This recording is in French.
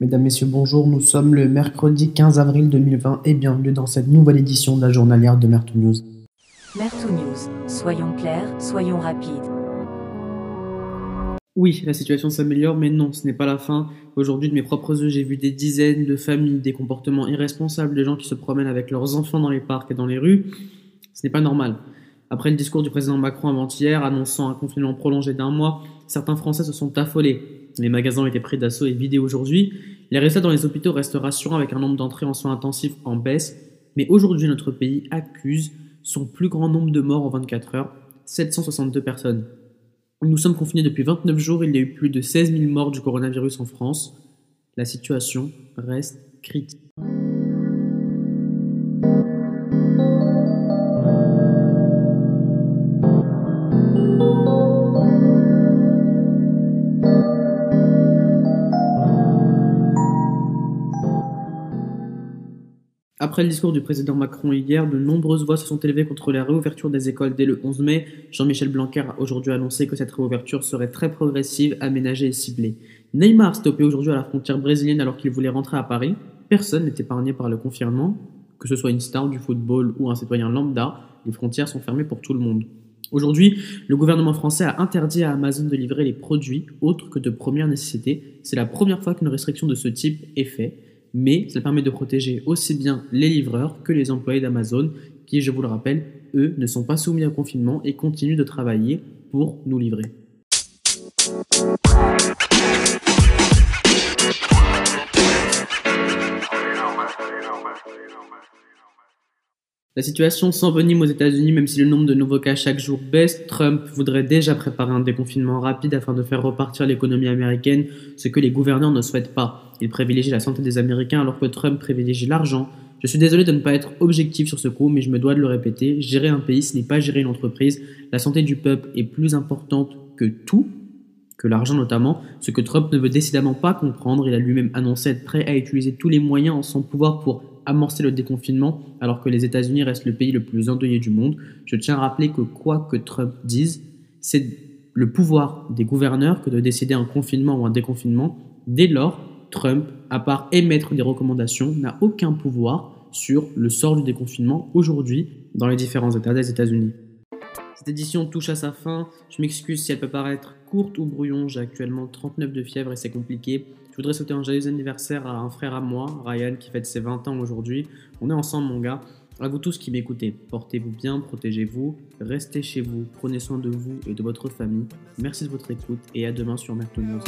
Mesdames, Messieurs, bonjour. Nous sommes le mercredi 15 avril 2020 et bienvenue dans cette nouvelle édition de la journalière de Mertou News. Mertou News, soyons clairs, soyons rapides. Oui, la situation s'améliore, mais non, ce n'est pas la fin. Aujourd'hui, de mes propres yeux, j'ai vu des dizaines de familles, des comportements irresponsables, des gens qui se promènent avec leurs enfants dans les parcs et dans les rues. Ce n'est pas normal. Après le discours du président Macron avant-hier annonçant un confinement prolongé d'un mois, certains Français se sont affolés. Les magasins été pris d'assaut et vidés aujourd'hui. Les résultats dans les hôpitaux restent rassurants avec un nombre d'entrées en soins intensifs en baisse. Mais aujourd'hui, notre pays accuse son plus grand nombre de morts en 24 heures, 762 personnes. Nous sommes confinés depuis 29 jours, il y a eu plus de 16 000 morts du coronavirus en France. La situation reste critique. Après le discours du président Macron hier, de nombreuses voix se sont élevées contre la réouverture des écoles dès le 11 mai. Jean-Michel Blanquer a aujourd'hui annoncé que cette réouverture serait très progressive, aménagée et ciblée. Neymar stoppé aujourd'hui à la frontière brésilienne alors qu'il voulait rentrer à Paris. Personne n'est épargné par le confinement. Que ce soit une star du football ou un citoyen lambda, les frontières sont fermées pour tout le monde. Aujourd'hui, le gouvernement français a interdit à Amazon de livrer les produits autres que de première nécessité. C'est la première fois qu'une restriction de ce type est faite mais ça permet de protéger aussi bien les livreurs que les employés d'Amazon, qui, je vous le rappelle, eux ne sont pas soumis au confinement et continuent de travailler pour nous livrer. La situation s'envenime aux États-Unis, même si le nombre de nouveaux cas chaque jour baisse. Trump voudrait déjà préparer un déconfinement rapide afin de faire repartir l'économie américaine, ce que les gouverneurs ne souhaitent pas. Il privilégie la santé des Américains alors que Trump privilégie l'argent. Je suis désolé de ne pas être objectif sur ce coup, mais je me dois de le répéter. Gérer un pays, ce n'est pas gérer une entreprise. La santé du peuple est plus importante que tout, que l'argent notamment, ce que Trump ne veut décidément pas comprendre. Il a lui-même annoncé être prêt à utiliser tous les moyens en son pouvoir pour amorcer le déconfinement alors que les États-Unis restent le pays le plus endeuillé du monde. Je tiens à rappeler que quoi que Trump dise, c'est le pouvoir des gouverneurs que de décider un confinement ou un déconfinement. Dès lors, Trump, à part émettre des recommandations, n'a aucun pouvoir sur le sort du déconfinement aujourd'hui dans les différents États des États-Unis. Cette édition touche à sa fin. Je m'excuse si elle peut paraître courte ou brouillon. J'ai actuellement 39 de fièvre et c'est compliqué. Je voudrais souhaiter un joyeux anniversaire à un frère à moi, Ryan, qui fête ses 20 ans aujourd'hui. On est ensemble, mon gars. À vous tous qui m'écoutez, portez-vous bien, protégez-vous, restez chez vous, prenez soin de vous et de votre famille. Merci de votre écoute et à demain sur Merton News.